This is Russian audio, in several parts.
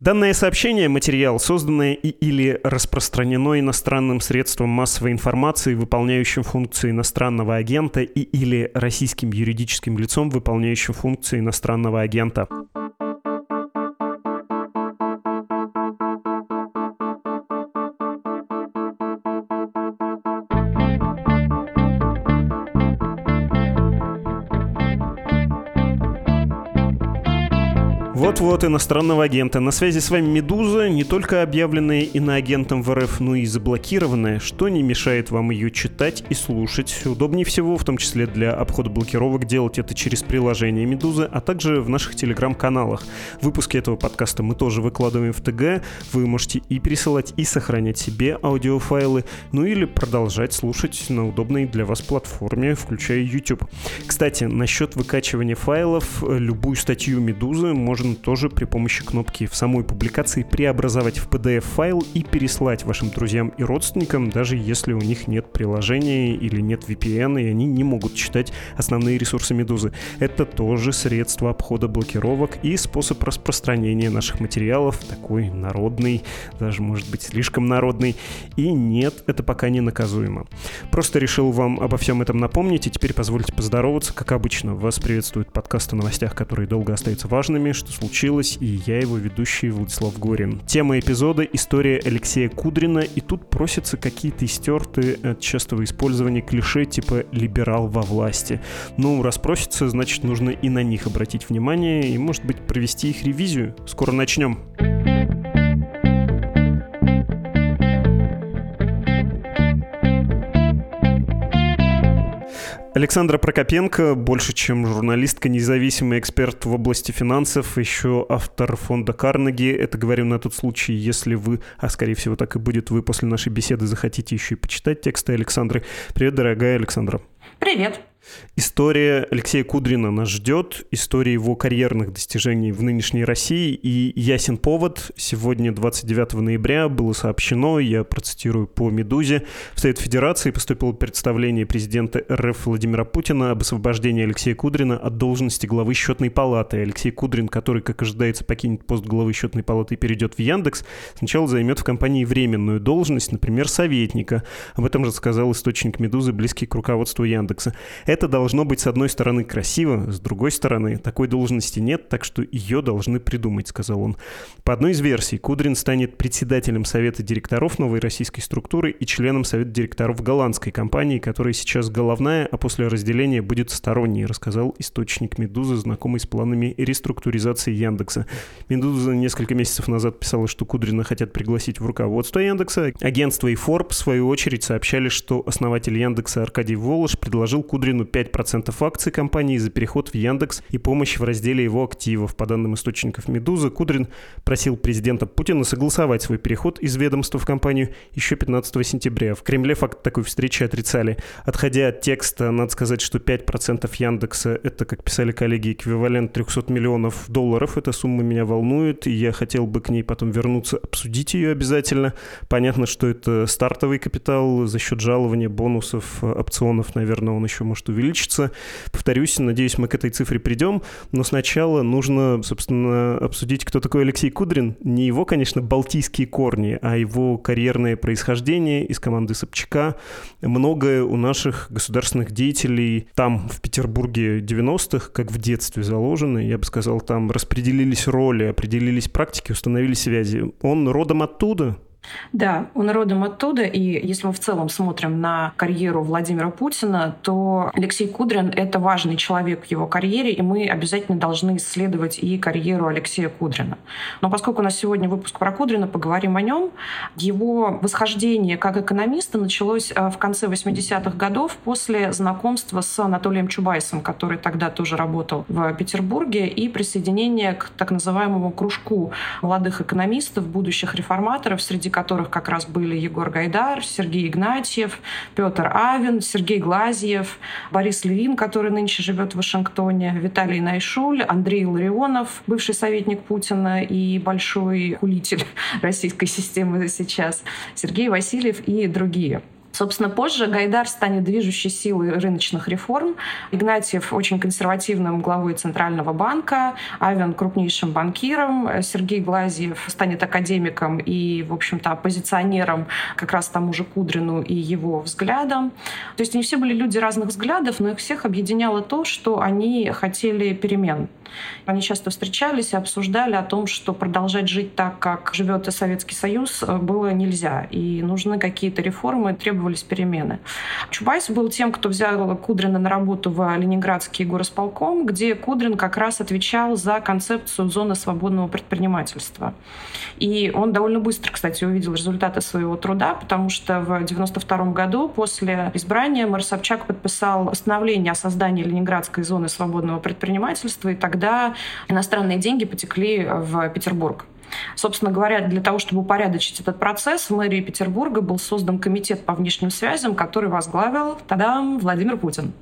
Данное сообщение, материал, созданное и или распространено иностранным средством массовой информации, выполняющим функции иностранного агента и или российским юридическим лицом, выполняющим функции иностранного агента. Вот-вот, иностранного агента. На связи с вами «Медуза», не только объявленная иноагентом в РФ, но и заблокированная, что не мешает вам ее читать и слушать. Удобнее всего, в том числе для обхода блокировок, делать это через приложение «Медузы», а также в наших телеграм-каналах. Выпуски этого подкаста мы тоже выкладываем в ТГ. Вы можете и пересылать, и сохранять себе аудиофайлы, ну или продолжать слушать на удобной для вас платформе, включая YouTube. Кстати, насчет выкачивания файлов, любую статью «Медузы» можно тоже при помощи кнопки в самой публикации преобразовать в PDF-файл и переслать вашим друзьям и родственникам, даже если у них нет приложения или нет VPN, и они не могут читать основные ресурсы Медузы. Это тоже средство обхода блокировок и способ распространения наших материалов, такой народный, даже может быть слишком народный. И нет, это пока не наказуемо. Просто решил вам обо всем этом напомнить, и теперь позвольте поздороваться. Как обычно, вас приветствует подкаст о новостях, которые долго остаются важными, что случилось, и я его ведущий Владислав Горин. Тема эпизода — история Алексея Кудрина, и тут просятся какие-то истертые от частого использования клише типа «либерал во власти». Ну, раз просятся, значит, нужно и на них обратить внимание, и, может быть, провести их ревизию. Скоро начнем. Александра Прокопенко, больше чем журналистка, независимый эксперт в области финансов, еще автор фонда Карнеги. Это говорю на тот случай, если вы, а скорее всего так и будет, вы после нашей беседы захотите еще и почитать тексты Александры. Привет, дорогая Александра. Привет. История Алексея Кудрина нас ждет, история его карьерных достижений в нынешней России, и ясен повод. Сегодня, 29 ноября, было сообщено, я процитирую по «Медузе», в Совет Федерации поступило представление президента РФ Владимира Путина об освобождении Алексея Кудрина от должности главы счетной палаты. Алексей Кудрин, который, как ожидается, покинет пост главы счетной палаты и перейдет в Яндекс, сначала займет в компании временную должность, например, советника. Об этом же сказал источник «Медузы», близкий к руководству Яндекса. Это должно быть, с одной стороны, красиво, с другой стороны, такой должности нет, так что ее должны придумать, сказал он. По одной из версий, Кудрин станет председателем Совета директоров новой российской структуры и членом Совета директоров голландской компании, которая сейчас головная, а после разделения будет сторонней, рассказал источник «Медузы», знакомый с планами реструктуризации Яндекса. «Медуза» несколько месяцев назад писала, что Кудрина хотят пригласить в руководство Яндекса. Агентство и Forbes, в свою очередь, сообщали, что основатель Яндекса Аркадий Волош предложил Кудрину Путину 5% акций компании за переход в Яндекс и помощь в разделе его активов. По данным источников «Медузы», Кудрин просил президента Путина согласовать свой переход из ведомства в компанию еще 15 сентября. В Кремле факт такой встречи отрицали. Отходя от текста, надо сказать, что 5% Яндекса — это, как писали коллеги, эквивалент 300 миллионов долларов. Эта сумма меня волнует, и я хотел бы к ней потом вернуться, обсудить ее обязательно. Понятно, что это стартовый капитал за счет жалования, бонусов, опционов, наверное, он еще может увеличится. Повторюсь, надеюсь, мы к этой цифре придем, но сначала нужно, собственно, обсудить, кто такой Алексей Кудрин. Не его, конечно, балтийские корни, а его карьерное происхождение из команды Собчака. Многое у наших государственных деятелей там, в Петербурге 90-х, как в детстве заложено, я бы сказал, там распределились роли, определились практики, установили связи. Он родом оттуда, да, он родом оттуда, и если мы в целом смотрим на карьеру Владимира Путина, то Алексей Кудрин — это важный человек в его карьере, и мы обязательно должны исследовать и карьеру Алексея Кудрина. Но поскольку у нас сегодня выпуск про Кудрина, поговорим о нем. Его восхождение как экономиста началось э, в конце 80-х годов после знакомства с Анатолием Чубайсом, который тогда тоже работал в Петербурге, и присоединение к так называемому кружку молодых экономистов, будущих реформаторов, среди которых как раз были Егор Гайдар, Сергей Игнатьев, Петр Авин, Сергей Глазьев, Борис Левин, который нынче живет в Вашингтоне, Виталий Найшуль, Андрей Ларионов, бывший советник Путина и большой хулитель российской системы сейчас, Сергей Васильев и другие. Собственно, позже Гайдар станет движущей силой рыночных реформ. Игнатьев очень консервативным главой Центрального банка, Авен крупнейшим банкиром, Сергей Глазьев станет академиком и, в общем-то, оппозиционером как раз тому же Кудрину и его взглядам. То есть они все были люди разных взглядов, но их всех объединяло то, что они хотели перемен. Они часто встречались и обсуждали о том, что продолжать жить так, как живет Советский Союз, было нельзя. И нужны какие-то реформы, требовались перемены. Чубайс был тем, кто взял Кудрина на работу в Ленинградский горосполком, где Кудрин как раз отвечал за концепцию зоны свободного предпринимательства. И он довольно быстро, кстати, увидел результаты своего труда, потому что в 1992 году после избрания мэр Собчак подписал постановление о создании Ленинградской зоны свободного предпринимательства, и тогда иностранные деньги потекли в Петербург. Собственно говоря, для того, чтобы упорядочить этот процесс, в мэрии Петербурга был создан комитет по внешним связям, который возглавил, тогда Владимир Путин.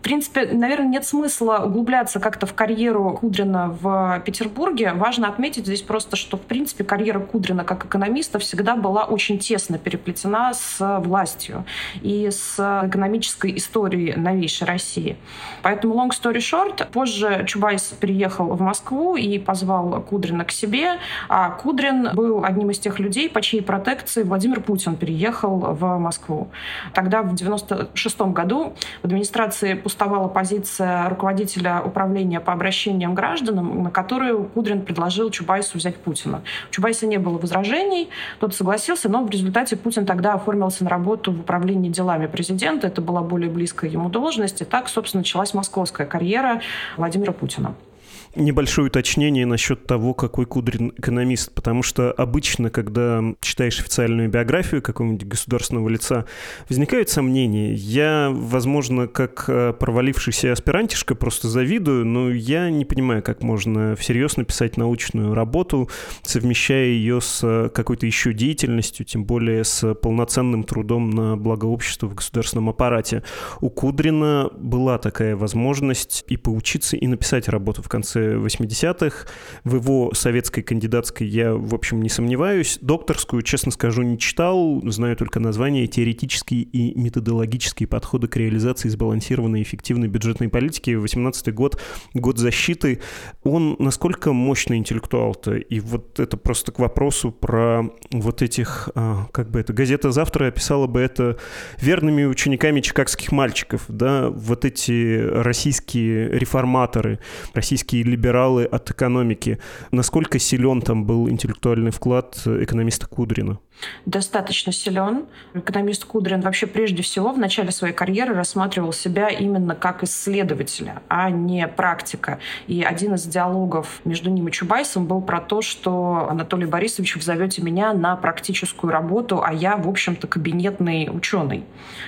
В принципе, наверное, нет смысла углубляться как-то в карьеру Кудрина в Петербурге. Важно отметить здесь просто, что, в принципе, карьера Кудрина как экономиста всегда была очень тесно переплетена с властью и с экономической историей новейшей России. Поэтому, long story short, позже Чубайс переехал в Москву и позвал Кудрина к себе, а Кудрин был одним из тех людей, по чьей протекции Владимир Путин переехал в Москву. Тогда, в 1996 году, в администрации пустовала позиция руководителя управления по обращениям гражданам, на которую Кудрин предложил Чубайсу взять Путина. У Чубайса не было возражений, тот согласился, но в результате Путин тогда оформился на работу в управлении делами президента. Это была более близкая ему должность. И так, собственно, началась московская карьера Владимира Путина небольшое уточнение насчет того, какой Кудрин экономист, потому что обычно, когда читаешь официальную биографию какого-нибудь государственного лица, возникают сомнения. Я, возможно, как э, провалившийся аспирантишка просто завидую, но я не понимаю, как можно всерьез написать научную работу, совмещая ее с э, какой-то еще деятельностью, тем более с полноценным трудом на благо общества в государственном аппарате. У Кудрина была такая возможность и поучиться, и написать работу в конце 80-х. В его советской кандидатской я, в общем, не сомневаюсь. Докторскую, честно скажу, не читал. Знаю только название «Теоретические и методологические подходы к реализации сбалансированной эффективной бюджетной политики». 18 год, год защиты. Он насколько мощный интеллектуал-то? И вот это просто к вопросу про вот этих, а, как бы это, газета «Завтра» описала бы это верными учениками чикагских мальчиков, да, вот эти российские реформаторы, российские либералы от экономики. Насколько силен там был интеллектуальный вклад экономиста Кудрина? достаточно силен. Экономист Кудрин вообще прежде всего в начале своей карьеры рассматривал себя именно как исследователя, а не практика. И один из диалогов между ним и Чубайсом был про то, что Анатолий Борисович, вы зовете меня на практическую работу, а я, в общем-то, кабинетный ученый.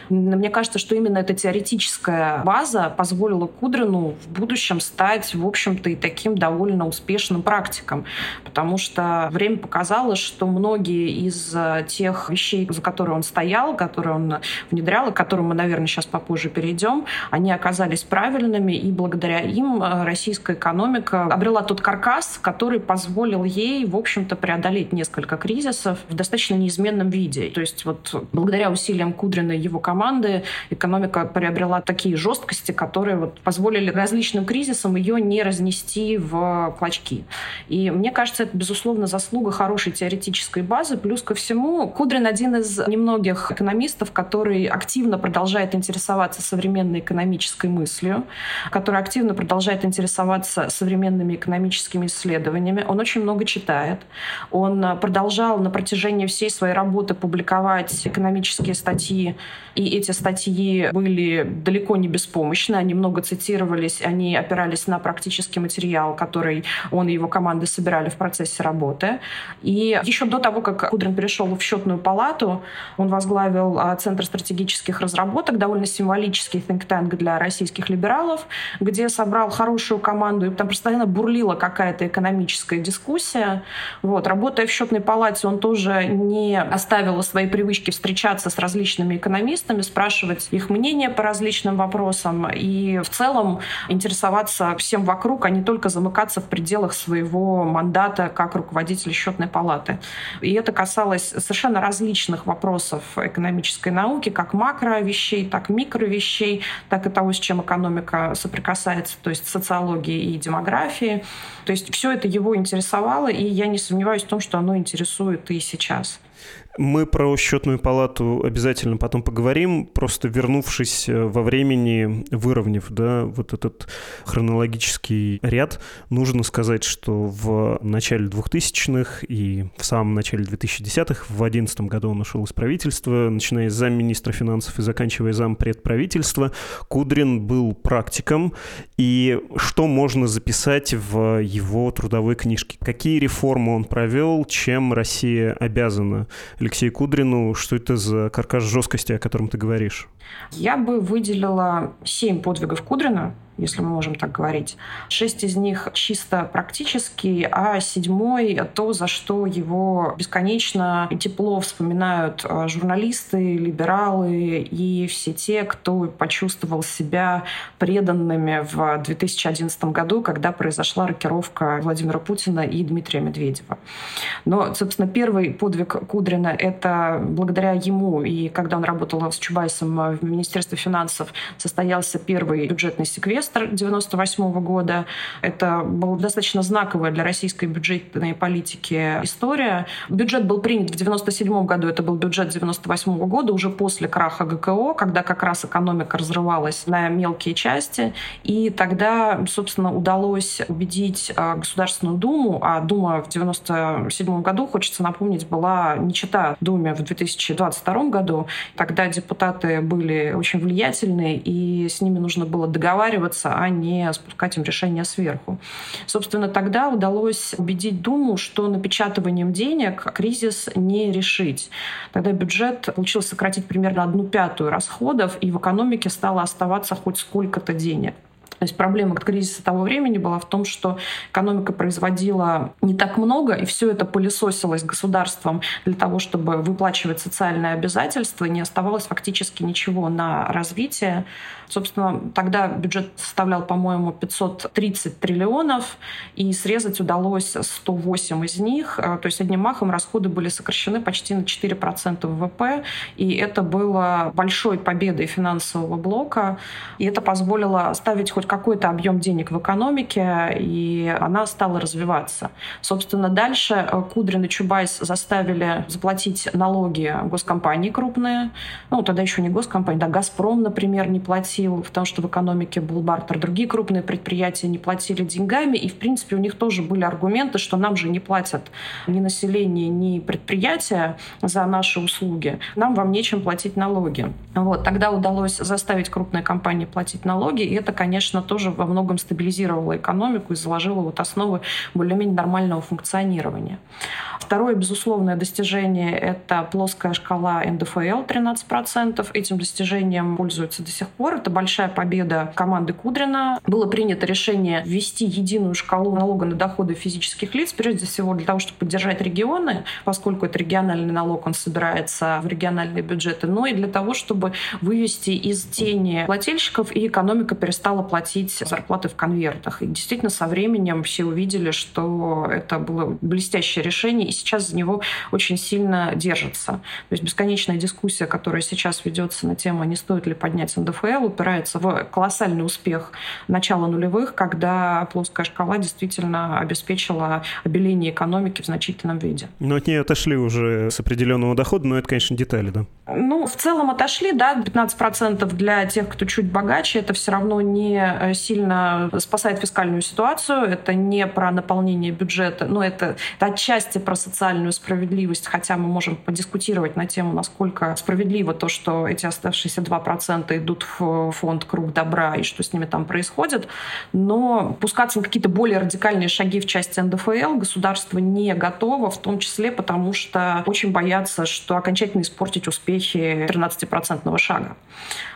Мне кажется, что именно эта теоретическая база позволила Кудрину в будущем стать, в общем-то, и таким довольно успешным практиком. Потому что время показало, что многие из тех вещей, за которые он стоял, которые он внедрял, и к которым мы, наверное, сейчас попозже перейдем, они оказались правильными, и благодаря им э, российская экономика обрела тот каркас, который позволил ей, в общем-то, преодолеть несколько кризисов в достаточно неизменном виде. То есть вот благодаря усилиям Кудрина и его команды экономика приобрела такие жесткости, которые вот позволили различным кризисам ее не разнести в клочки. И мне кажется, это, безусловно, заслуга хорошей теоретической базы, плюс ко всему Кудрин один из немногих экономистов, который активно продолжает интересоваться современной экономической мыслью, который активно продолжает интересоваться современными экономическими исследованиями. Он очень много читает. Он продолжал на протяжении всей своей работы публиковать экономические статьи, и эти статьи были далеко не беспомощны. Они много цитировались, они опирались на практический материал, который он и его команды собирали в процессе работы. И еще до того, как Кудрин перешел в счетную палату. Он возглавил а, Центр стратегических разработок, довольно символический think tank для российских либералов, где собрал хорошую команду, и там постоянно бурлила какая-то экономическая дискуссия. Вот. Работая в счетной палате, он тоже не оставил своей привычки встречаться с различными экономистами, спрашивать их мнение по различным вопросам и в целом интересоваться всем вокруг, а не только замыкаться в пределах своего мандата как руководитель счетной палаты. И это касалось совершенно различных вопросов экономической науки, как макро вещей, так микро вещей, так и того, с чем экономика соприкасается, то есть социологии и демографии. То есть все это его интересовало, и я не сомневаюсь в том, что оно интересует и сейчас. Мы про счетную палату обязательно потом поговорим, просто вернувшись э, во времени, выровняв да, вот этот хронологический ряд, нужно сказать, что в начале 2000-х и в самом начале 2010-х, в 2011 году он ушел из правительства, начиная с замминистра финансов и заканчивая зампредправительства, Кудрин был практиком, и что можно записать в его трудовой книжке? Какие реформы он провел, чем Россия обязана Алексею Кудрину. Что это за каркас жесткости, о котором ты говоришь? Я бы выделила семь подвигов Кудрина, если мы можем так говорить. Шесть из них чисто практические, а седьмой — то, за что его бесконечно и тепло вспоминают а, журналисты, либералы и все те, кто почувствовал себя преданными в 2011 году, когда произошла рокировка Владимира Путина и Дмитрия Медведева. Но, собственно, первый подвиг Кудрина — это благодаря ему, и когда он работал с Чубайсом в Министерстве финансов, состоялся первый бюджетный секвестр, семестр 98 года. Это была достаточно знаковая для российской бюджетной политики история. Бюджет был принят в 97 году, это был бюджет 98 года, уже после краха ГКО, когда как раз экономика разрывалась на мелкие части. И тогда, собственно, удалось убедить а, Государственную Думу, а Дума в 97 году, хочется напомнить, была не чита Думе в 2022 году. Тогда депутаты были очень влиятельные, и с ними нужно было договариваться договариваться, а не спускать им решения сверху. Собственно, тогда удалось убедить Думу, что напечатыванием денег кризис не решить. Тогда бюджет получилось сократить примерно одну пятую расходов, и в экономике стало оставаться хоть сколько-то денег. То есть проблема кризиса того времени была в том, что экономика производила не так много, и все это пылесосилось государством для того, чтобы выплачивать социальные обязательства, не оставалось фактически ничего на развитие. Собственно, тогда бюджет составлял, по-моему, 530 триллионов, и срезать удалось 108 из них. То есть одним махом расходы были сокращены почти на 4% ВВП, и это было большой победой финансового блока, и это позволило оставить хоть какой-то объем денег в экономике, и она стала развиваться. Собственно, дальше э, Кудрин и Чубайс заставили заплатить налоги госкомпании крупные. Ну, тогда еще не госкомпании, да, «Газпром», например, не платил, потому что в экономике был бартер. Другие крупные предприятия не платили деньгами, и, в принципе, у них тоже были аргументы, что нам же не платят ни население, ни предприятия за наши услуги. Нам вам нечем платить налоги. Вот, тогда удалось заставить крупные компании платить налоги, и это, конечно, тоже во многом стабилизировала экономику и заложила вот основы более-менее нормального функционирования. Второе безусловное достижение — это плоская шкала НДФЛ 13%. Этим достижением пользуются до сих пор. Это большая победа команды Кудрина. Было принято решение ввести единую шкалу налога на доходы физических лиц, прежде всего для того, чтобы поддержать регионы, поскольку это региональный налог, он собирается в региональные бюджеты, но и для того, чтобы вывести из тени плательщиков, и экономика перестала платить зарплаты в конвертах. И действительно, со временем все увидели, что это было блестящее решение, и сейчас за него очень сильно держится. То есть бесконечная дискуссия, которая сейчас ведется на тему, не стоит ли поднять НДФЛ, упирается в колоссальный успех начала нулевых, когда плоская шкала действительно обеспечила обеление экономики в значительном виде. Но от нее отошли уже с определенного дохода, но это, конечно, детали, да? Ну, в целом отошли, да, 15% для тех, кто чуть богаче, это все равно не э, сильно спасает фискальную ситуацию, это не про наполнение бюджета, но это, это отчасти про социальную справедливость, хотя мы можем подискутировать на тему, насколько справедливо то, что эти оставшиеся 2% идут в фонд «Круг добра» и что с ними там происходит. Но пускаться на какие-то более радикальные шаги в части НДФЛ государство не готово, в том числе потому, что очень боятся, что окончательно испортить успехи 13% шага.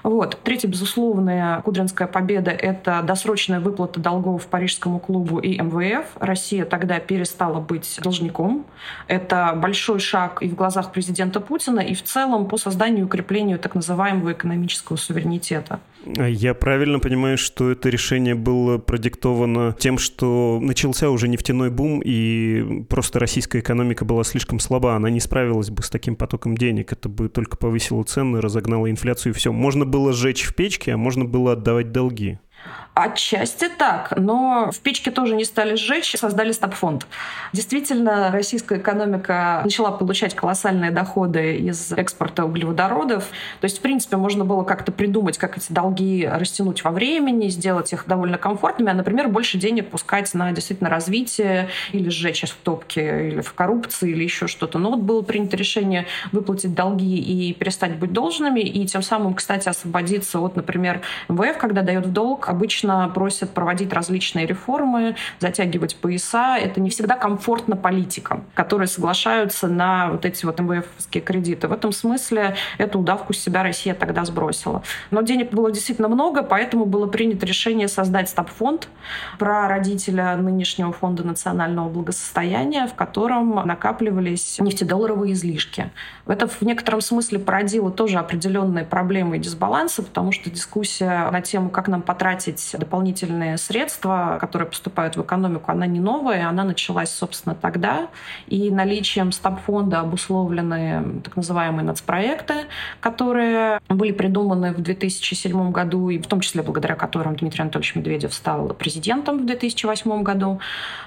Вот. Третья безусловная кудринская победа — это досрочная выплата долгов Парижскому клубу и МВФ. Россия тогда перестала быть должником. Это большой шаг и в глазах президента Путина, и в целом по созданию и укреплению так называемого экономического суверенитета. Я правильно понимаю, что это решение было продиктовано тем, что начался уже нефтяной бум, и просто российская экономика была слишком слаба, она не справилась бы с таким потоком денег, это бы только повысило цены, разогнало инфляцию и все. Можно было сжечь в печке, а можно было отдавать долги. Отчасти так, но в печке тоже не стали сжечь, создали стабфонд. Действительно, российская экономика начала получать колоссальные доходы из экспорта углеводородов. То есть, в принципе, можно было как-то придумать, как эти долги растянуть во времени, сделать их довольно комфортными, а, например, больше денег пускать на действительно развитие или сжечь в топке, или в коррупции, или еще что-то. Но вот было принято решение выплатить долги и перестать быть должными, и тем самым, кстати, освободиться от, например, МВФ, когда дает в долг, обычно просят проводить различные реформы, затягивать пояса. Это не всегда комфортно политикам, которые соглашаются на вот эти вот МВФские кредиты. В этом смысле эту удавку с себя Россия тогда сбросила. Но денег было действительно много, поэтому было принято решение создать стаб-фонд про родителя нынешнего фонда национального благосостояния, в котором накапливались нефтедолларовые излишки. Это в некотором смысле породило тоже определенные проблемы и дисбалансы, потому что дискуссия на тему, как нам потратить дополнительные средства, которые поступают в экономику, она не новая, она началась, собственно, тогда. И наличием стабфонда обусловлены так называемые нацпроекты, которые были придуманы в 2007 году, и в том числе благодаря которым Дмитрий Анатольевич Медведев стал президентом в 2008 году.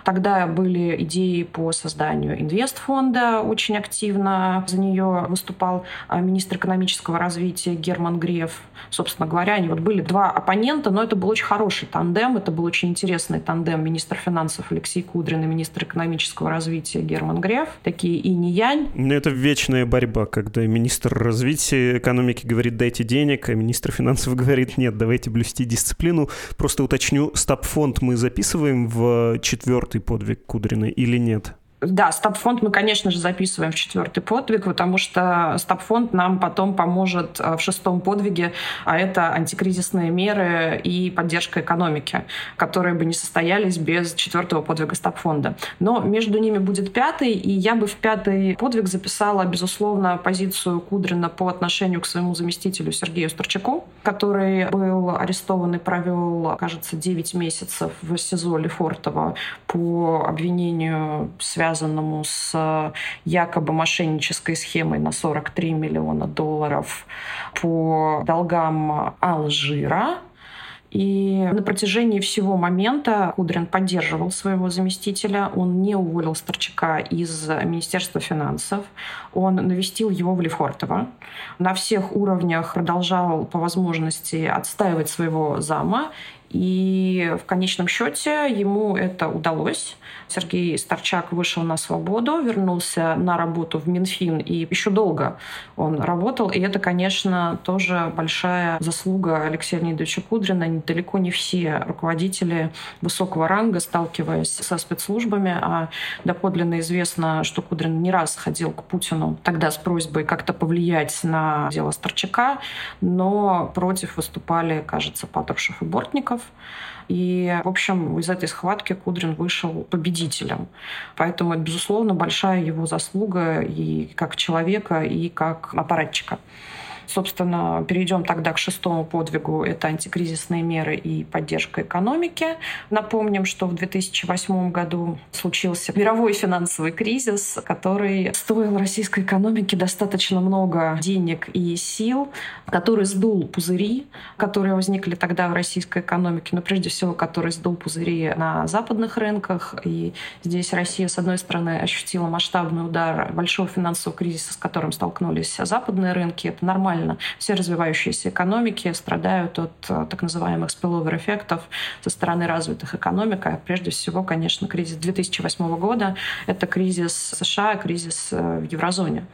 Тогда были идеи по созданию инвестфонда, очень активно за нее выступал а, министр экономического развития Герман Греф. Собственно говоря, они вот были два оппонента, но это был очень хороший тандем. Это был очень интересный тандем министр финансов Алексей Кудрин и министр экономического развития Герман Греф. Такие и не янь. Ну, это вечная борьба, когда министр развития экономики говорит «дайте денег», а министр финансов говорит «нет, давайте блюсти дисциплину». Просто уточню, стаб-фонд мы записываем в четвертый подвиг Кудрина или нет? Да, стабфонд мы, конечно же, записываем в четвертый подвиг, потому что стабфонд нам потом поможет э, в шестом подвиге, а это антикризисные меры и поддержка экономики, которые бы не состоялись без четвертого подвига стабфонда. Но между ними будет пятый, и я бы в пятый подвиг записала, безусловно, позицию Кудрина по отношению к своему заместителю Сергею Старчаку, который был арестован и провел, кажется, 9 месяцев в СИЗО Лефортово по обвинению связанному связанному с э, якобы мошеннической схемой на 43 миллиона долларов по долгам Алжира, и на протяжении всего момента Кудрин поддерживал своего заместителя. Он не уволил Старчака из Министерства финансов. Он навестил его в Лефортово. На всех уровнях продолжал по возможности отстаивать своего зама. И в конечном счете ему это удалось. Сергей Старчак вышел на свободу, вернулся на работу в Минфин, и еще долго он работал. И это, конечно, тоже большая заслуга Алексея Леонидовича Кудрина. Далеко не все руководители высокого ранга, сталкиваясь со спецслужбами, а доподлинно известно, что Кудрин не раз ходил к Путину тогда с просьбой как-то повлиять на дело Старчака, но против выступали, кажется, Патрушев и Бортников. И, в общем, из этой схватки Кудрин вышел победителем. Поэтому это, безусловно, большая его заслуга и как человека, и как аппаратчика. Собственно, перейдем тогда к шестому подвигу. Это антикризисные меры и поддержка экономики. Напомним, что в 2008 году случился мировой финансовый кризис, который стоил российской экономике достаточно много денег и сил, который сдул пузыри, которые возникли тогда в российской экономике, но прежде всего, который сдул пузыри на западных рынках. И здесь Россия, с одной стороны, ощутила масштабный удар большого финансового кризиса, с которым столкнулись западные рынки. Это нормально нормально. Все развивающиеся экономики страдают от э, так называемых spillover эффектов со стороны развитых экономик. А прежде всего, конечно, кризис 2008 года — это кризис США, кризис э, в еврозоне.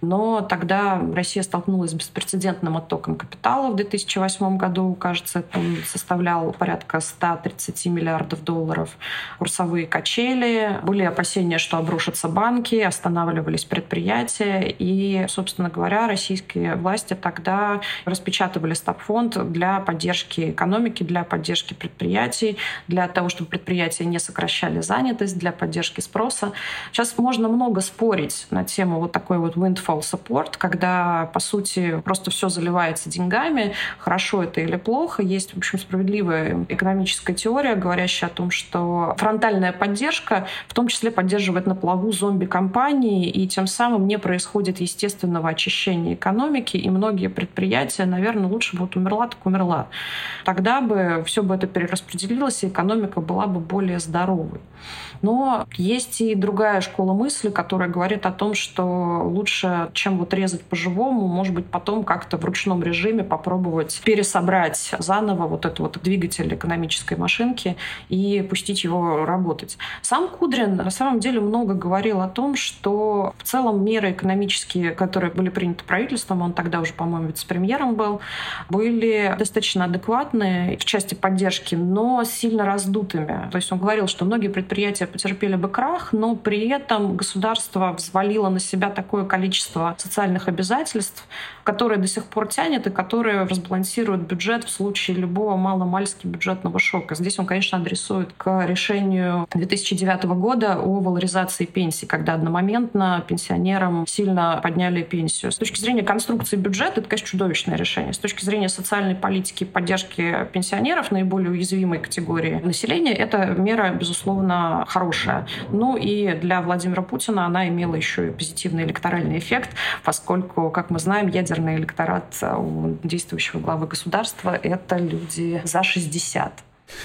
Но тогда Россия столкнулась с беспрецедентным оттоком капитала в 2008 году. Кажется, он составлял порядка 130 миллиардов долларов. Курсовые качели. Были опасения, что обрушатся банки, останавливались предприятия. И, собственно говоря, российские власти тогда распечатывали стабфонд для поддержки экономики, для поддержки предприятий, для того, чтобы предприятия не сокращали занятость, для поддержки спроса. Сейчас можно много спорить на тему вот такой вот windfall support, когда, по сути, просто все заливается деньгами, хорошо это или плохо. Есть, в общем, справедливая экономическая теория, говорящая о том, что фронтальная поддержка в том числе поддерживает на плаву зомби-компании, и тем самым не происходит естественного очищения экономики, и многие предприятия, наверное, лучше бы вот умерла, так умерла. Тогда бы все бы это перераспределилось, и экономика была бы более здоровой. Но есть и другая школа мысли, которая говорит о том, что лучше, чем вот резать по-живому, может быть, потом как-то в ручном режиме попробовать пересобрать заново вот этот вот двигатель экономической машинки и пустить его работать. Сам Кудрин на самом деле много говорил о том, что в целом меры экономические, которые были приняты правительством, он тогда уже, по-моему, вице-премьером был, были достаточно адекватные в части поддержки, но сильно раздутыми. То есть он говорил, что многие предприятия потерпели бы крах, но при этом государство взвалило на себя такое количество социальных обязательств, которые до сих пор тянет и которые разбалансируют бюджет в случае любого маломальски бюджетного шока. Здесь он, конечно, адресует к решению 2009 года о валоризации пенсий, когда одномоментно пенсионерам сильно подняли пенсию. С точки зрения конструкции бюджета, это, конечно, чудовищное решение. С точки зрения социальной политики и поддержки пенсионеров, наиболее уязвимой категории населения, эта мера, безусловно, хорошая. Ну и для Владимира Путина она имела еще и позитивный электоральный эффект, поскольку, как мы знаем, ядерный электорат у действующего главы государства — это люди за 60.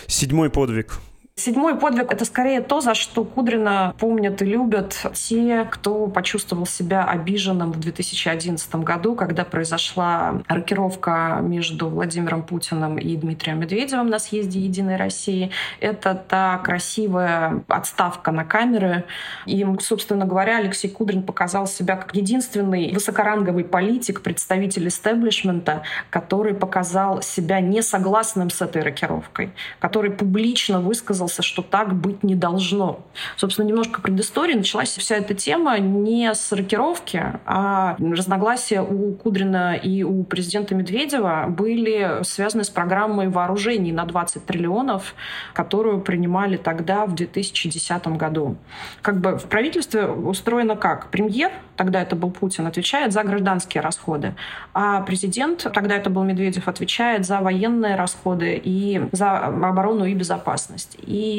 Седьмой подвиг Седьмой подвиг — это скорее то, за что Кудрина помнят и любят те, кто почувствовал себя обиженным в 2011 году, когда произошла рокировка между Владимиром Путиным и Дмитрием Медведевым на съезде «Единой России». Это та красивая отставка на камеры. И, собственно говоря, Алексей Кудрин показал себя как единственный высокоранговый политик, представитель истеблишмента, который показал себя несогласным с этой рокировкой, который публично высказал высказался, что так быть не должно. Собственно, немножко предыстории. Началась вся эта тема не с рокировки, а разногласия у Кудрина и у президента Медведева были связаны с программой вооружений на 20 триллионов, которую принимали тогда, в 2010 году. Как бы в правительстве устроено как? Премьер, тогда это был Путин, отвечает за гражданские расходы, а президент, тогда это был Медведев, отвечает за военные расходы и за оборону и безопасность.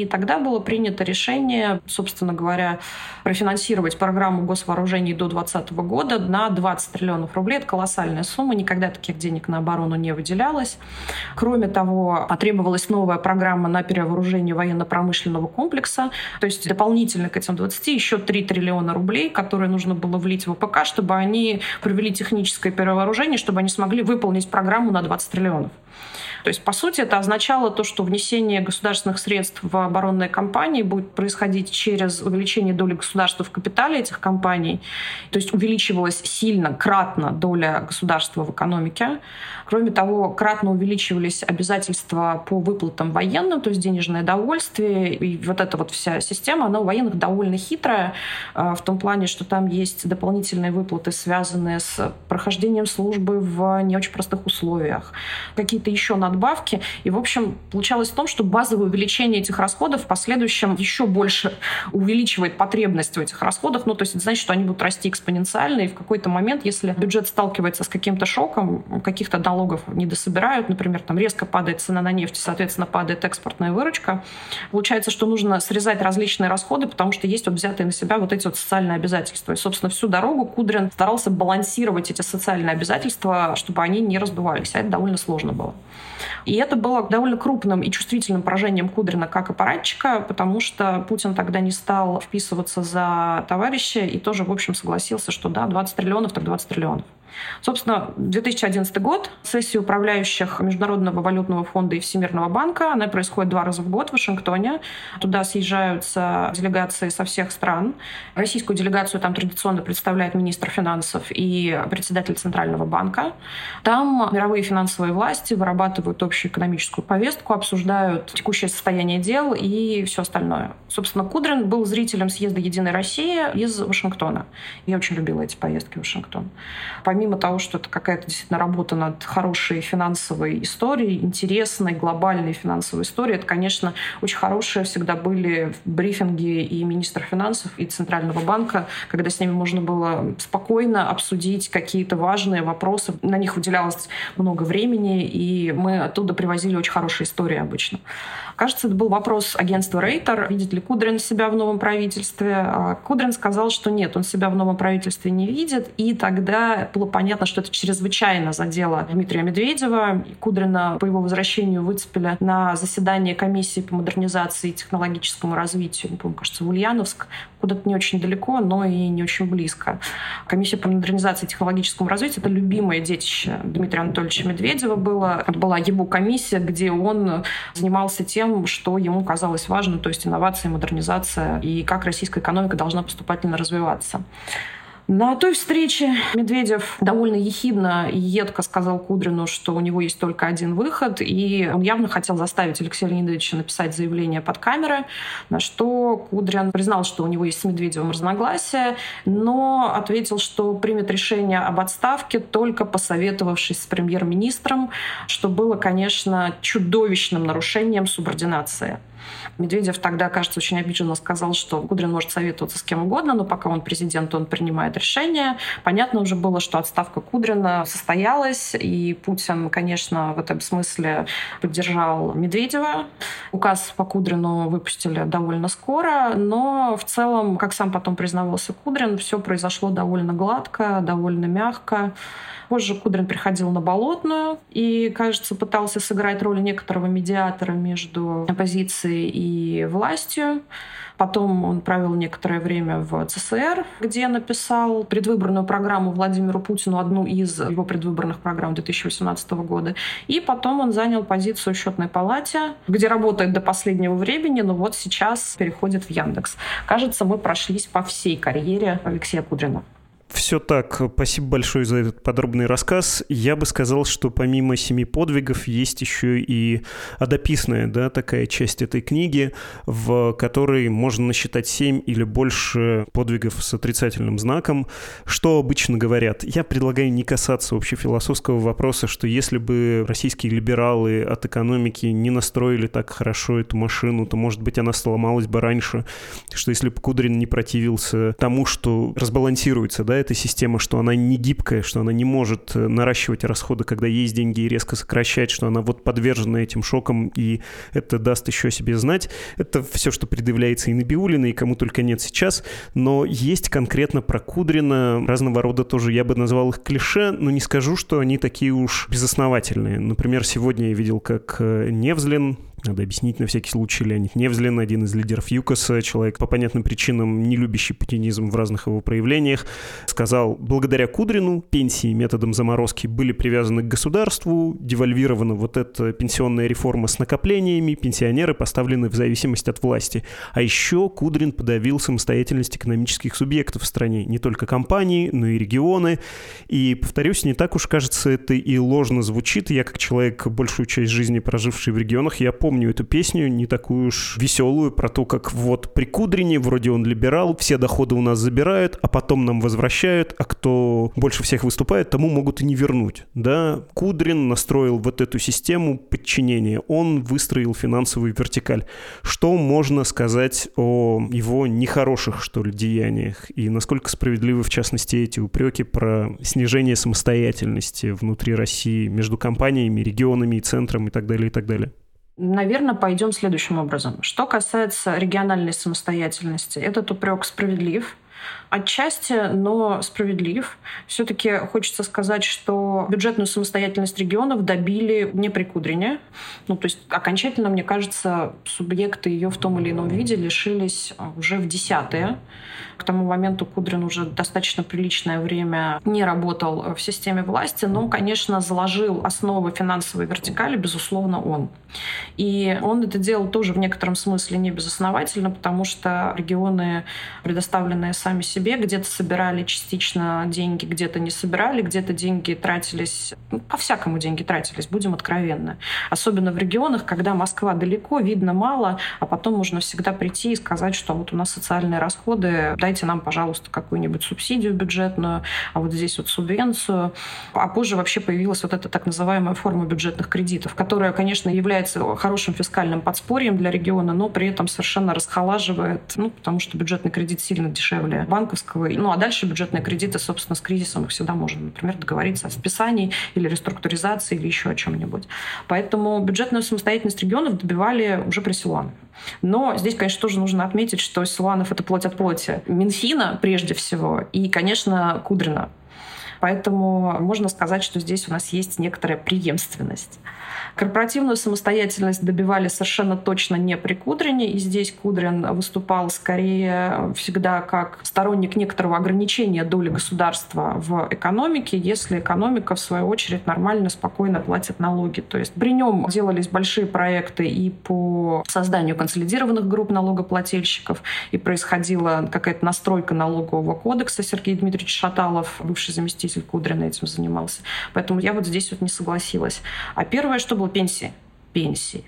Тогда было принято решение, собственно говоря, профинансировать программу госвооружений до 2020 года на 20 триллионов рублей. Это колоссальная сумма, никогда таких денег на оборону не выделялось. Кроме того, потребовалась новая программа на перевооружение военно-промышленного комплекса, то есть дополнительно к этим 20 еще 3 триллиона рублей, которые нужно было влить в ВПК, чтобы они провели техническое перевооружение, чтобы они смогли выполнить программу на 20 триллионов. То есть, по сути, это означало то, что внесение государственных средств в оборонные компании будет происходить через увеличение доли государства в капитале этих компаний. То есть увеличивалась сильно, кратно доля государства в экономике. Кроме того, кратно увеличивались обязательства по выплатам военным, то есть денежное довольствие. И вот эта вот вся система, она у военных довольно хитрая э, в том плане, что там есть дополнительные выплаты, связанные с прохождением службы в не очень простых условиях, какие-то еще надбавки. И, в общем, получалось в том, что базовое увеличение этих расходов в последующем еще больше увеличивает потребность в этих расходах. Ну, то есть это значит, что они будут расти экспоненциально, и в какой-то момент, если бюджет сталкивается с каким-то шоком, каких-то налогов не дособирают, например, там резко падает цена на нефть, соответственно, падает экспортная выручка, получается, что нужно срезать различные расходы, потому что есть вот взятые на себя вот эти вот социальные обязательства. И, собственно, всю дорогу Кудрин старался балансировать эти социальные обязательства, чтобы они не раздувались, а это довольно сложно было. И это было довольно крупным и чувствительным поражением Кудрина как аппаратчика, потому что Путин тогда не стал вписываться за товарища и тоже, в общем, согласился, что да, 20 триллионов, так 20 триллионов. Собственно, 2011 год, сессия управляющих Международного валютного фонда и Всемирного банка, она происходит два раза в год в Вашингтоне. Туда съезжаются делегации со всех стран. Российскую делегацию там традиционно представляет министр финансов и председатель Центрального банка. Там мировые финансовые власти вырабатывают общую экономическую повестку, обсуждают текущее состояние дел и все остальное. Собственно, Кудрин был зрителем съезда «Единой России» из Вашингтона. Я очень любила эти поездки в Вашингтон. Помимо того, что это какая-то действительно работа над хорошей финансовой историей, интересной, глобальной финансовой историей, это, конечно, очень хорошие всегда были брифинги и министра финансов, и Центрального банка, когда с ними можно было спокойно обсудить какие-то важные вопросы. На них уделялось много времени, и мы оттуда привозили очень хорошие истории обычно. Кажется, это был вопрос агентства Рейтер, видит ли Кудрин себя в новом правительстве. А Кудрин сказал, что нет, он себя в новом правительстве не видит. И тогда было понятно, что это чрезвычайно задело Дмитрия Медведева. Кудрина по его возвращению выцепили на заседание комиссии по модернизации и технологическому развитию, не помню, кажется, в Ульяновск, куда-то не очень далеко, но и не очень близко. Комиссия по модернизации и технологическому развитию — это любимое детище Дмитрия Анатольевича Медведева было. Это была его комиссия, где он занимался тем, что ему казалось важным, то есть инновация, модернизация и как российская экономика должна поступательно развиваться. На той встрече Медведев довольно ехидно и едко сказал Кудрину, что у него есть только один выход, и он явно хотел заставить Алексея Леонидовича написать заявление под камеры, на что Кудрин признал, что у него есть с Медведевым разногласия, но ответил, что примет решение об отставке, только посоветовавшись с премьер-министром, что было, конечно, чудовищным нарушением субординации. Медведев тогда, кажется, очень обиженно сказал, что Кудрин может советоваться с кем угодно, но пока он президент, он принимает решение. Понятно уже было, что отставка Кудрина состоялась, и Путин, конечно, в этом смысле поддержал Медведева. Указ по Кудрину выпустили довольно скоро, но в целом, как сам потом признавался Кудрин, все произошло довольно гладко, довольно мягко. Позже Кудрин приходил на Болотную и, кажется, пытался сыграть роль некоторого медиатора между оппозицией и властью. Потом он провел некоторое время в ЦСР, где написал предвыборную программу Владимиру Путину, одну из его предвыборных программ 2018 года. И потом он занял позицию в счетной палате, где работает до последнего времени, но вот сейчас переходит в Яндекс. Кажется, мы прошлись по всей карьере Алексея Кудрина. Все так. Спасибо большое за этот подробный рассказ. Я бы сказал, что помимо семи подвигов есть еще и адописная, да, такая часть этой книги, в которой можно насчитать семь или больше подвигов с отрицательным знаком. Что обычно говорят? Я предлагаю не касаться общефилософского вопроса, что если бы российские либералы от экономики не настроили так хорошо эту машину, то, может быть, она сломалась бы раньше, что если бы Кудрин не противился тому, что разбалансируется, да, эта система, что она не гибкая, что она не может э, наращивать расходы, когда есть деньги, и резко сокращать, что она вот подвержена этим шокам, и это даст еще себе знать. Это все, что предъявляется и Набиулина, и кому только нет сейчас. Но есть конкретно про Кудрина разного рода тоже, я бы назвал их клише, но не скажу, что они такие уж безосновательные. Например, сегодня я видел, как э, Невзлин, надо объяснить на всякий случай Леонид Невзлин, один из лидеров ЮКОСа, человек по понятным причинам, не любящий путинизм в разных его проявлениях, сказал, благодаря Кудрину пенсии методом заморозки были привязаны к государству, девальвирована вот эта пенсионная реформа с накоплениями, пенсионеры поставлены в зависимость от власти. А еще Кудрин подавил самостоятельность экономических субъектов в стране, не только компании, но и регионы. И, повторюсь, не так уж кажется это и ложно звучит. Я как человек, большую часть жизни проживший в регионах, я помню, помню эту песню, не такую уж веселую, про то, как вот при Кудрине, вроде он либерал, все доходы у нас забирают, а потом нам возвращают, а кто больше всех выступает, тому могут и не вернуть. Да, Кудрин настроил вот эту систему подчинения, он выстроил финансовую вертикаль. Что можно сказать о его нехороших, что ли, деяниях? И насколько справедливы, в частности, эти упреки про снижение самостоятельности внутри России между компаниями, регионами и центром и так далее, и так далее? Наверное, пойдем следующим образом. Что касается региональной самостоятельности, этот упрек справедлив. Отчасти, но справедлив. Все-таки хочется сказать, что бюджетную самостоятельность регионов добили не при Кудрине. Ну, то есть окончательно, мне кажется, субъекты ее в том или ином виде лишились уже в десятые. К тому моменту Кудрин уже достаточно приличное время не работал в системе власти, но, конечно, заложил основы финансовой вертикали, безусловно, он. И он это делал тоже в некотором смысле не безосновательно, потому что регионы, предоставленные сами себе, где-то собирали частично деньги, где-то не собирали, где-то деньги тратились, ну, по-всякому деньги тратились, будем откровенны. Особенно в регионах, когда Москва далеко, видно мало, а потом можно всегда прийти и сказать, что вот у нас социальные расходы, дайте нам, пожалуйста, какую-нибудь субсидию бюджетную, а вот здесь вот субвенцию. А позже вообще появилась вот эта так называемая форма бюджетных кредитов, которая, конечно, является хорошим фискальным подспорьем для региона, но при этом совершенно расхолаживает, ну, потому что бюджетный кредит сильно дешевле банковского. Ну, а дальше бюджетные кредиты, собственно, с кризисом их всегда можно, например, договориться о списании или реструктуризации или еще о чем-нибудь. Поэтому бюджетную самостоятельность регионов добивали уже при Силуанове. Но здесь, конечно, тоже нужно отметить, что Силуанов — это плоть от плоти Минфина прежде всего и, конечно, Кудрина. Поэтому можно сказать, что здесь у нас есть некоторая преемственность. Корпоративную самостоятельность добивали совершенно точно не при Кудрине, и здесь Кудрин выступал скорее всегда как сторонник некоторого ограничения доли государства в экономике, если экономика, в свою очередь, нормально, спокойно платит налоги. То есть при нем делались большие проекты и по созданию консолидированных групп налогоплательщиков, и происходила какая-то настройка налогового кодекса. Сергей Дмитриевич Шаталов, бывший заместитель Кудрина, этим занимался. Поэтому я вот здесь вот не согласилась. А первое, что было пенсии. Пенсии.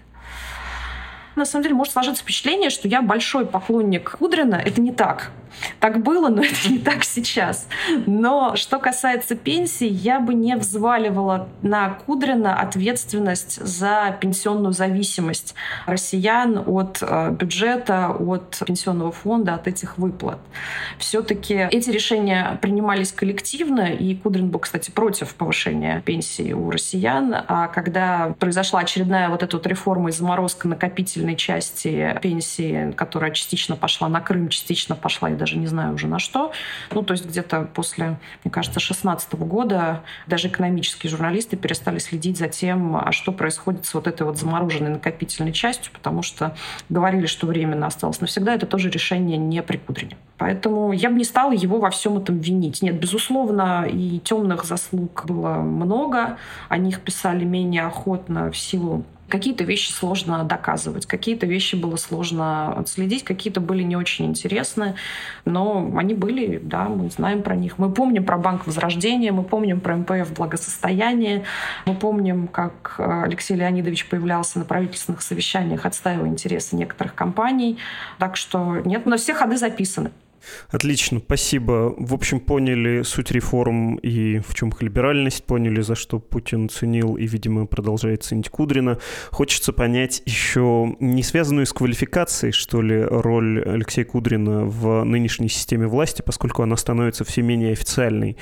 На самом деле может сложиться впечатление, что я большой поклонник Кудрина. Это не так. Так было, но это не так сейчас. Но что касается пенсии, я бы не взваливала на Кудрина ответственность за пенсионную зависимость россиян от э, бюджета, от пенсионного фонда, от этих выплат. Все-таки эти решения принимались коллективно, и Кудрин был, кстати, против повышения пенсии у россиян. А когда произошла очередная вот эта вот реформа и заморозка накопительной части пенсии, которая частично пошла на Крым, частично пошла и даже не знаю уже на что. Ну, то есть где-то после, мне кажется, 16 года даже экономические журналисты перестали следить за тем, а что происходит с вот этой вот замороженной накопительной частью, потому что говорили, что временно осталось навсегда. Это тоже решение не при Кудрине. Поэтому я бы не стала его во всем этом винить. Нет, безусловно, и темных заслуг было много. О них писали менее охотно в силу Какие-то вещи сложно доказывать, какие-то вещи было сложно отследить, какие-то были не очень интересны, но они были, да, мы знаем про них. Мы помним про Банк Возрождения, мы помним про МПФ благосостояние, мы помним, как э, Алексей Леонидович появлялся на правительственных совещаниях, отстаивая интересы некоторых компаний. Так что нет, но все ходы записаны. Отлично, спасибо. В общем, поняли суть реформ и в чем их либеральность, поняли, за что Путин ценил и, видимо, продолжает ценить Кудрина. Хочется понять еще не связанную с квалификацией, что ли, роль Алексея Кудрина в нынешней системе власти, поскольку она становится все менее официальной.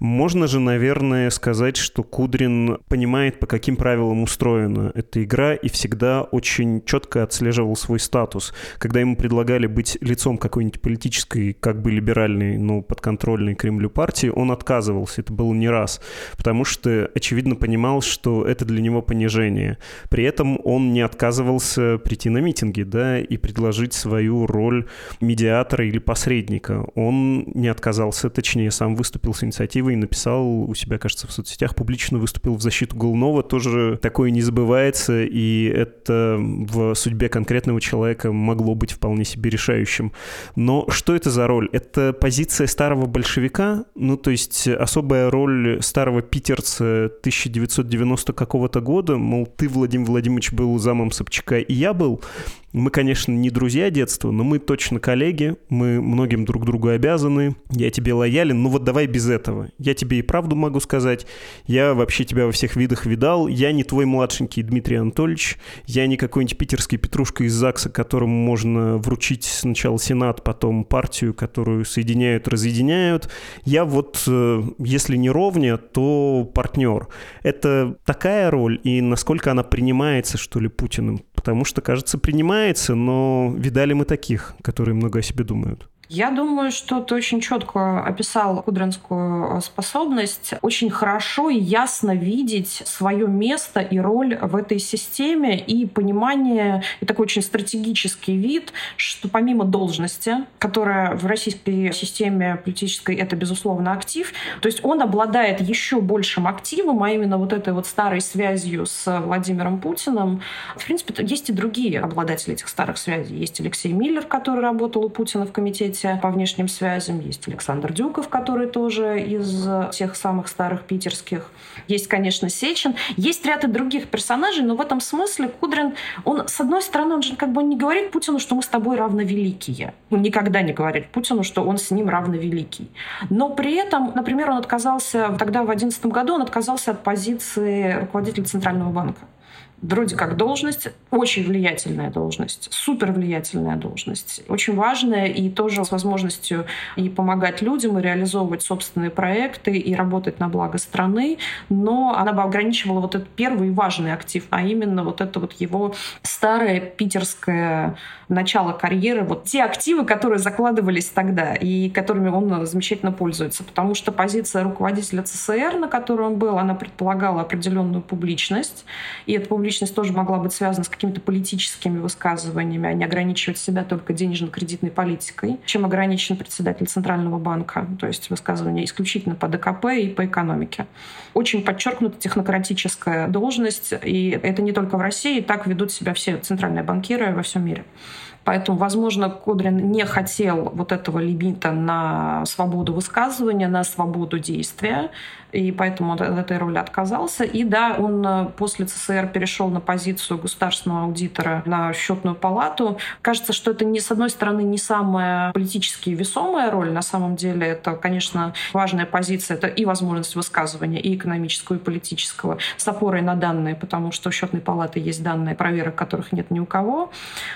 Можно же, наверное, сказать, что Кудрин понимает, по каким правилам устроена эта игра и всегда очень четко отслеживал свой статус. Когда ему предлагали быть лицом какой-нибудь политической политической, как бы либеральной, но подконтрольной Кремлю партии, он отказывался. Это было не раз. Потому что, очевидно, понимал, что это для него понижение. При этом он не отказывался прийти на митинги, да, и предложить свою роль медиатора или посредника. Он не отказался, точнее, сам выступил с инициативой и написал у себя, кажется, в соцсетях, публично выступил в защиту Голунова. Тоже такое не забывается, и это в судьбе конкретного человека могло быть вполне себе решающим. Но что это это за роль? Это позиция старого большевика, ну, то есть особая роль старого питерца 1990 какого-то года, мол, ты, Владимир Владимирович, был замом Собчака, и я был, мы, конечно, не друзья детства, но мы точно коллеги, мы многим друг другу обязаны, я тебе лоялен, ну вот давай без этого. Я тебе и правду могу сказать, я вообще тебя во всех видах видал, я не твой младшенький Дмитрий Анатольевич, я не какой-нибудь питерский Петрушка из ЗАГСа, которому можно вручить сначала Сенат, потом партию, которую соединяют, разъединяют. Я вот, э, если не ровня, то партнер. Это такая роль, и насколько она принимается, что ли, Путиным? Потому что, кажется, принимается, но видали мы таких, которые много о себе думают. Я думаю, что ты очень четко описал кудринскую способность очень хорошо и ясно видеть свое место и роль в этой системе и понимание, и такой очень стратегический вид, что помимо должности, которая в российской системе политической это, безусловно, актив, то есть он обладает еще большим активом, а именно вот этой вот старой связью с Владимиром Путиным. В принципе, есть и другие обладатели этих старых связей. Есть Алексей Миллер, который работал у Путина в комитете комитете по внешним связям. Есть Александр Дюков, который тоже из тех самых старых питерских. Есть, конечно, Сечин. Есть ряд и других персонажей, но в этом смысле Кудрин, он, с одной стороны, он же как бы не говорит Путину, что мы с тобой равновеликие. Он никогда не говорит Путину, что он с ним равновеликий. Но при этом, например, он отказался, тогда в 2011 году он отказался от позиции руководителя Центрального банка вроде как должность, очень влиятельная должность, супер влиятельная должность, очень важная и тоже с возможностью и помогать людям, и реализовывать собственные проекты, и работать на благо страны, но она бы ограничивала вот этот первый важный актив, а именно вот это вот его старое питерское начало карьеры, вот те активы, которые закладывались тогда и которыми он замечательно пользуется, потому что позиция руководителя ЦСР, на которой он был, она предполагала определенную публичность, и эта публичность публичность тоже могла быть связана с какими-то политическими высказываниями, а не ограничивать себя только денежно-кредитной политикой, чем ограничен председатель Центрального банка, то есть высказывания исключительно по ДКП и по экономике. Очень подчеркнута технократическая должность, и это не только в России, так ведут себя все центральные банкиры во всем мире. Поэтому, возможно, Кудрин не хотел вот этого лимита на свободу высказывания, на свободу действия, и поэтому от этой роли отказался. И да, он э, после ЦССР перешел на позицию государственного аудитора на счетную палату. Кажется, что это, не, с одной стороны, не самая политически весомая роль. На самом деле это, конечно, важная позиция. Это и возможность высказывания, и экономического, и политического, с опорой на данные, потому что у счетной палаты есть данные, проверок которых нет ни у кого.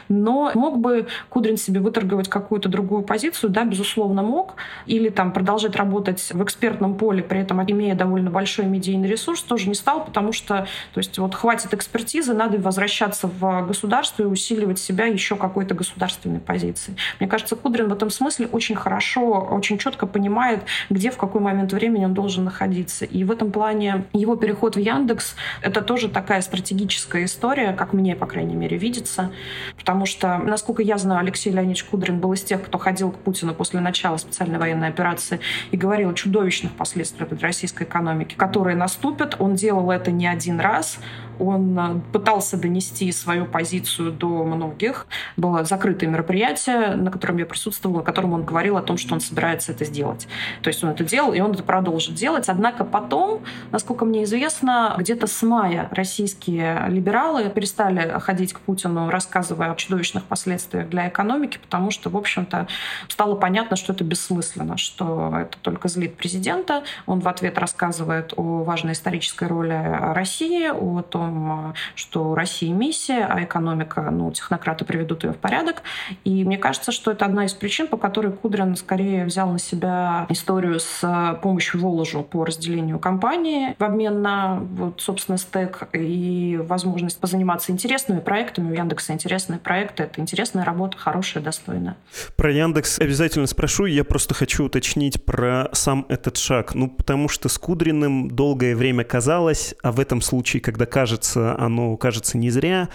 Но мог бы Кудрин себе выторговать какую-то другую позицию? Да, безусловно, мог. Или там продолжать работать в экспертном поле, при этом имея довольно большой медийный ресурс, тоже не стал, потому что то есть, вот хватит экспертизы, надо возвращаться в государство и усиливать себя еще какой-то государственной позицией. Мне кажется, Кудрин в этом смысле очень хорошо, очень четко понимает, где в какой момент времени он должен находиться. И в этом плане его переход в Яндекс — это тоже такая стратегическая история, как мне, по крайней мере, видится. Потому что, насколько я знаю, Алексей Леонидович Кудрин был из тех, кто ходил к Путину после начала специальной военной операции и говорил о чудовищных последствиях для российской экономики, которые наступят. Он делал это не один раз. Он э, пытался донести свою позицию до многих. Было закрытое мероприятие, на котором я присутствовала, на котором он говорил о том, что он собирается это сделать. То есть он это делал, и он это продолжит делать. Однако потом, насколько мне известно, где-то с мая российские либералы перестали ходить к Путину, рассказывая о чудовищных последствиях для экономики, потому что, в общем-то, стало понятно, что это бессмысленно, что это только злит президента. Он в ответ рассказывает о важной исторической роли России, о том, том, что у России миссия, а экономика, ну, технократы приведут ее в порядок. И мне кажется, что это одна из причин, по которой Кудрин скорее взял на себя историю с помощью Воложу по разделению компании в обмен на, вот, собственно, стек и возможность позаниматься интересными проектами. У Яндекса интересные проекты. Это интересная работа, хорошая, достойная. Про Яндекс обязательно спрошу. Я просто хочу уточнить про сам этот шаг. Ну, потому что с Кудриным долгое время казалось, а в этом случае, когда кажется, кажется, оно кажется не зря,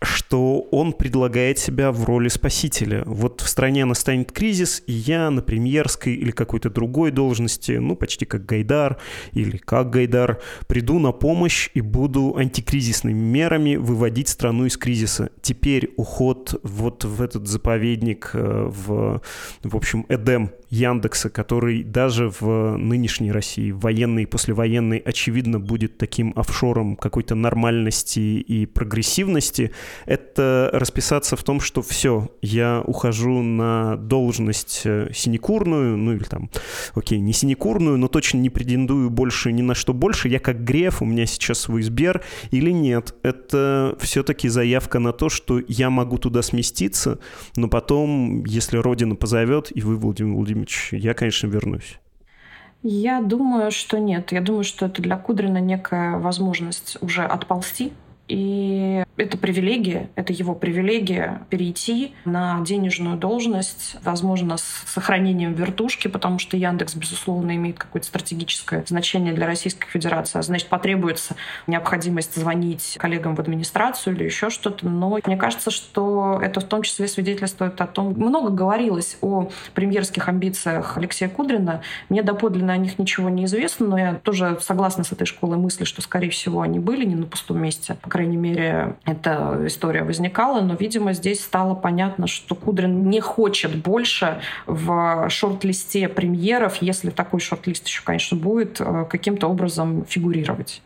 что он предлагает себя в роли спасителя. Вот в стране настанет кризис, и я на премьерской или какой-то другой должности, ну, почти как Гайдар или как Гайдар, приду на помощь и буду антикризисными мерами выводить страну из кризиса. Теперь уход вот в этот заповедник, э, в, в общем, Эдем Яндекса, который даже в нынешней России, военной и послевоенной, очевидно, будет таким офшором какой-то нормальности и прогрессивности, это расписаться в том, что все, я ухожу на должность э, синекурную, ну или там, окей, не синекурную, но точно не претендую больше ни на что больше, я как Греф, у меня сейчас свой Сбер, или нет, это все-таки заявка на то, что я могу туда сместиться, но потом, если Родина позовет, и вы, Владимир Владимирович, я, конечно, вернусь. Я думаю, что нет. Я думаю, что это для Кудрина некая возможность уже отползти И это привилегия, это его привилегия перейти на денежную должность, возможно, с сохранением вертушки, потому что Яндекс, безусловно, имеет какое-то стратегическое значение для Российской Федерации. А значит, потребуется необходимость звонить коллегам в администрацию или еще что-то. Но мне кажется, что это в том числе свидетельствует о том, много говорилось о премьерских амбициях Алексея Кудрина. Мне доподлинно о них ничего не известно, но я тоже согласна с этой школой мысли, что, скорее всего, они были не на пустом месте. Крайней мере, эта история возникала, но, видимо, здесь стало понятно, что Кудрин не хочет больше в шорт-листе премьеров, если такой шорт-лист еще, конечно, будет, э, каким-то образом фигурировать.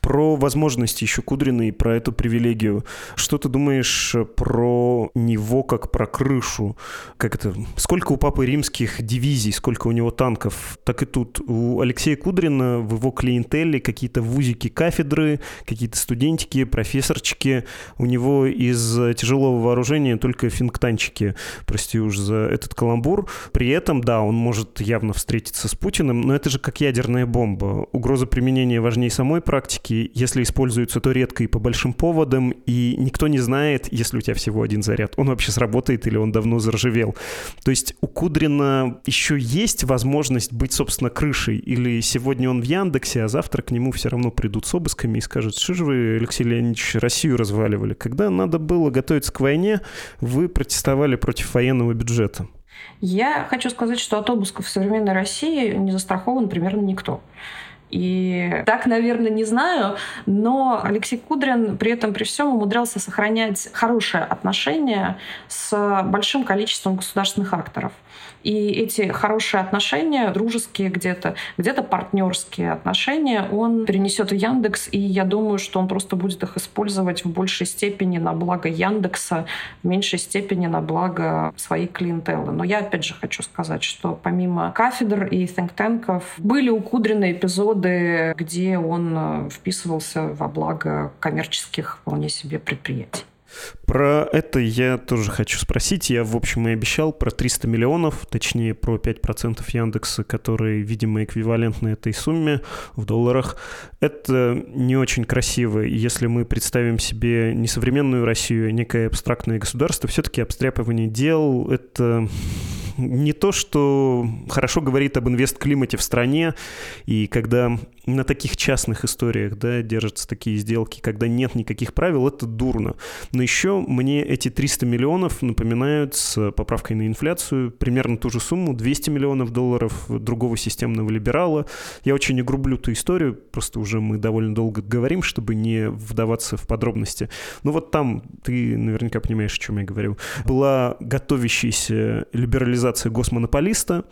Про возможности еще Кудрина и про эту привилегию. Что ты думаешь про него как про крышу? Как это? Сколько у Папы Римских дивизий, сколько у него танков? Так и тут у Алексея Кудрина в его клиентеле какие-то вузики кафедры, какие-то студентики, профессорчики. У него из тяжелого вооружения только финктанчики, прости уж за этот каламбур. При этом, да, он может явно встретиться с Путиным, но это же как ядерная бомба. Угроза применения важнее самой практики, практике, если используется, то редко и по большим поводам, и никто не знает, если у тебя всего один заряд, он вообще сработает или он давно заржавел. То есть у Кудрина еще есть возможность быть, собственно, крышей, или сегодня он в Яндексе, а завтра к нему все равно придут с обысками и скажут, что же вы, Алексей Леонидович, Россию разваливали? Когда надо было готовиться к войне, вы протестовали против военного бюджета. Я хочу сказать, что от обысков в современной России не застрахован примерно никто. И так, наверное, не знаю, но Алексей Кудрин при этом при всем умудрялся сохранять хорошее отношение с большим количеством государственных акторов. И эти хорошие отношения, дружеские где-то, где-то партнерские отношения, он перенесет в Яндекс, и я думаю, что он просто будет их использовать в большей степени на благо Яндекса, в меньшей степени на благо своей клиентелы. Но я опять же хочу сказать, что помимо кафедр и think были у Кудрина эпизоды, где он э, вписывался во благо коммерческих вполне себе предприятий. Про это я тоже хочу спросить. Я, в общем, и обещал про 300 миллионов, точнее, про 5% Яндекса, которые, видимо, эквивалентны этой сумме в долларах. Это не очень красиво. Если мы представим себе не современную Россию, а некое абстрактное государство, все-таки обстряпывание дел — это не то, что хорошо говорит об инвест-климате в стране, и когда на таких частных историях да, держатся такие сделки, когда нет никаких правил, это дурно. Но еще мне эти 300 миллионов напоминают с поправкой на инфляцию примерно ту же сумму, 200 миллионов долларов другого системного либерала. Я очень не грублю ту историю, просто уже мы довольно долго говорим, чтобы не вдаваться в подробности. Но вот там, ты наверняка понимаешь, о чем я говорю, была готовящаяся либерализация госмонополиста,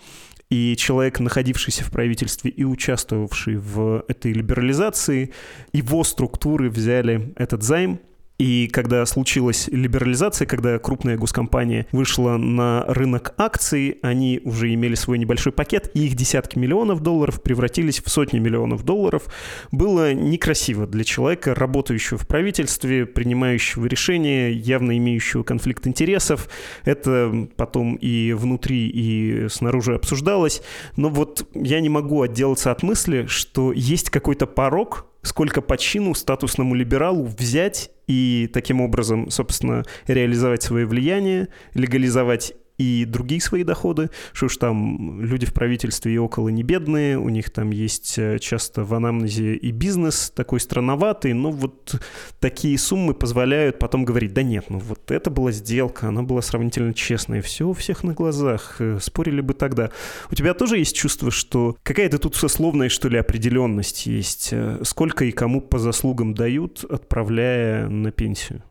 и человек, находившийся в правительстве и участвовавший в этой либерализации, его структуры взяли этот займ, и когда случилась либерализация, когда крупная госкомпания вышла на рынок акций, они уже имели свой небольшой пакет, и их десятки миллионов долларов превратились в сотни миллионов долларов. Было некрасиво для человека, работающего в правительстве, принимающего решения, явно имеющего конфликт интересов. Это потом и внутри, и снаружи обсуждалось. Но вот я не могу отделаться от мысли, что есть какой-то порог, сколько по чину статусному либералу взять и таким образом, собственно, реализовать свое влияние, легализовать и другие свои доходы, что уж там люди в правительстве и около не бедные, у них там есть э, часто в анамнезе и бизнес такой странноватый, но вот такие суммы позволяют потом говорить, да нет, ну вот это была сделка, она была сравнительно честная, все у всех на глазах, э, спорили бы тогда. У тебя тоже есть чувство, что какая-то тут сословная, что ли, определенность есть, э, сколько и кому по заслугам дают, отправляя на пенсию?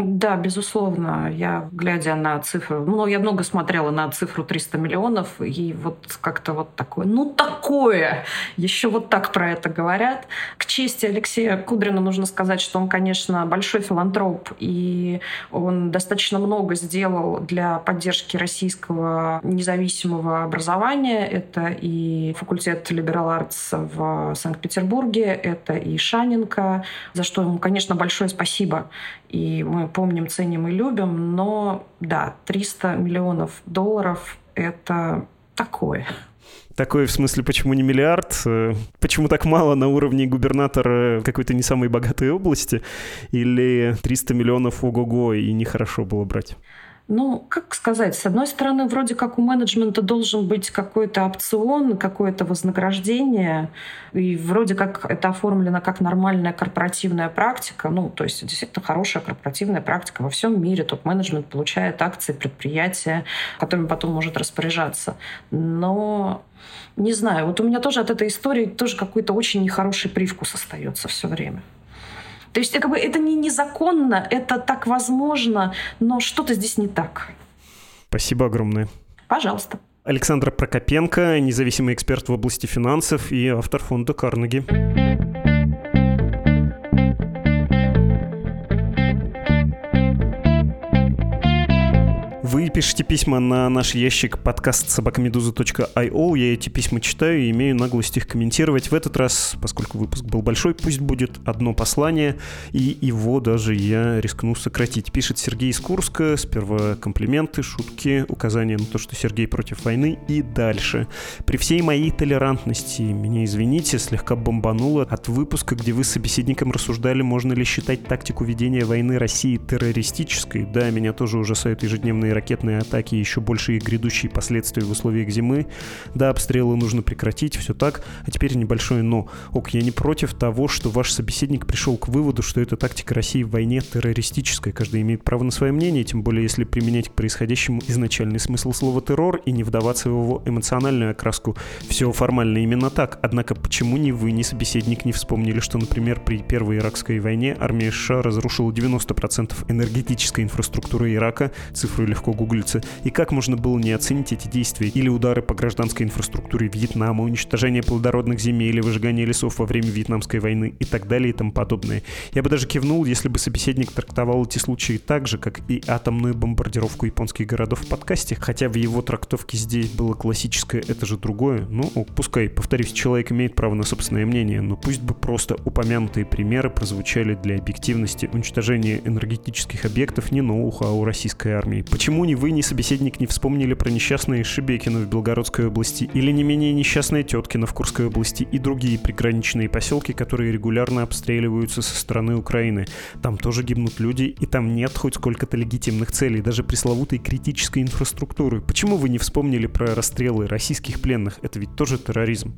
Да, безусловно. Я, глядя на цифру, ну, я много смотрела на цифру 300 миллионов, и вот как-то вот такое, ну, такое! Еще вот так про это говорят. К чести Алексея Кудрина нужно сказать, что он, конечно, большой филантроп, и он достаточно много сделал для поддержки российского независимого образования. Это и факультет Liberal Arts в Санкт-Петербурге, это и Шаненко, за что ему, конечно, большое спасибо. И мы помним, ценим и любим, но да, 300 миллионов долларов — это такое. Такой в смысле, почему не миллиард? Э, почему так мало на уровне губернатора какой-то не самой богатой области? Или 300 миллионов ого-го и нехорошо было брать? Ну, как сказать, с одной стороны, вроде как у менеджмента должен быть какой-то опцион, какое-то вознаграждение, и вроде как это оформлено как нормальная корпоративная практика, ну, то есть действительно хорошая корпоративная практика во всем мире. Топ-менеджмент получает акции предприятия, которыми потом может распоряжаться. Но не знаю, вот у меня тоже от этой истории тоже какой-то очень нехороший привкус остается все время. То есть как бы, это не незаконно, это так возможно, но что-то здесь не так. Спасибо огромное. Пожалуйста. Александра Прокопенко, независимый эксперт в области финансов и автор фонда «Карнеги». Вы пишете письма на наш ящик подкаст собакамедуза.io. Я эти письма читаю и имею наглость их комментировать. В этот раз, поскольку выпуск был большой, пусть будет одно послание, и его даже я рискну сократить. Пишет Сергей из Курска. Сперва комплименты, шутки, указания на то, что Сергей против войны, и дальше. При всей моей толерантности, меня извините, слегка бомбануло от выпуска, где вы с собеседником рассуждали, можно ли считать тактику ведения войны России террористической. Да, меня тоже ужасают ежедневные ракетные атаки и еще большие грядущие последствия в условиях зимы. Да, обстрелы нужно прекратить, все так. А теперь небольшое «но». Ок, я не против того, что ваш собеседник пришел к выводу, что эта тактика России в войне террористическая. Каждый имеет право на свое мнение, тем более если применять к происходящему изначальный смысл слова «террор» и не вдаваться в его эмоциональную окраску. Все формально именно так. Однако почему ни вы, ни собеседник не вспомнили, что, например, при Первой Иракской войне армия США разрушила 90% энергетической инфраструктуры Ирака, цифру легко легко гуглится, и как можно было не оценить эти действия или удары по гражданской инфраструктуре Вьетнама, уничтожение плодородных земель или выжигание лесов во время Вьетнамской войны и так далее и тому подобное. Я бы даже кивнул, если бы собеседник трактовал эти случаи так же, как и атомную бомбардировку японских городов в подкасте, хотя в его трактовке здесь было классическое «это же другое». Ну, пускай, повторюсь, человек имеет право на собственное мнение, но пусть бы просто упомянутые примеры прозвучали для объективности уничтожения энергетических объектов не ноу-хау российской армии. Почему Почему ни вы, ни собеседник не вспомнили про несчастные Шибекина в Белгородской области или не менее несчастные Теткина в Курской области и другие приграничные поселки, которые регулярно обстреливаются со стороны Украины? Там тоже гибнут люди, и там нет хоть сколько-то легитимных целей, даже пресловутой критической инфраструктуры. Почему вы не вспомнили про расстрелы российских пленных? Это ведь тоже терроризм.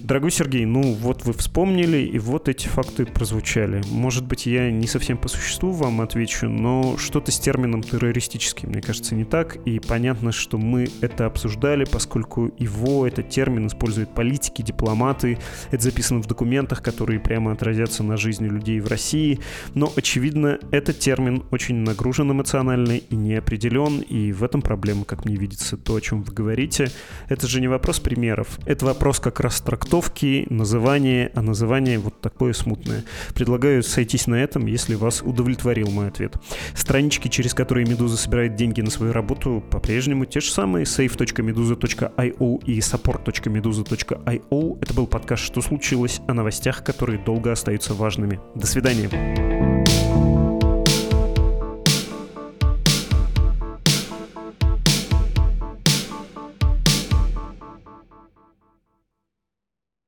Дорогой Сергей, ну вот вы вспомнили, и вот эти факты прозвучали. Может быть, я не совсем по существу вам отвечу, но что-то с термином террористический, мне кажется, кажется, не так, и понятно, что мы это обсуждали, поскольку его, этот термин используют политики, дипломаты, это записано в документах, которые прямо отразятся на жизни людей в России, но, очевидно, этот термин очень нагружен эмоционально и неопределен, и в этом проблема, как мне видится, то, о чем вы говорите. Это же не вопрос примеров, это вопрос как раз трактовки, называния, а называние вот такое смутное. Предлагаю сойтись на этом, если вас удовлетворил мой ответ. Странички, через которые Медуза собирает деньги на свою работу по-прежнему те же самые save.meduza.io и support.meduza.io. Это был подкаст «Что случилось?» о новостях, которые долго остаются важными. До свидания.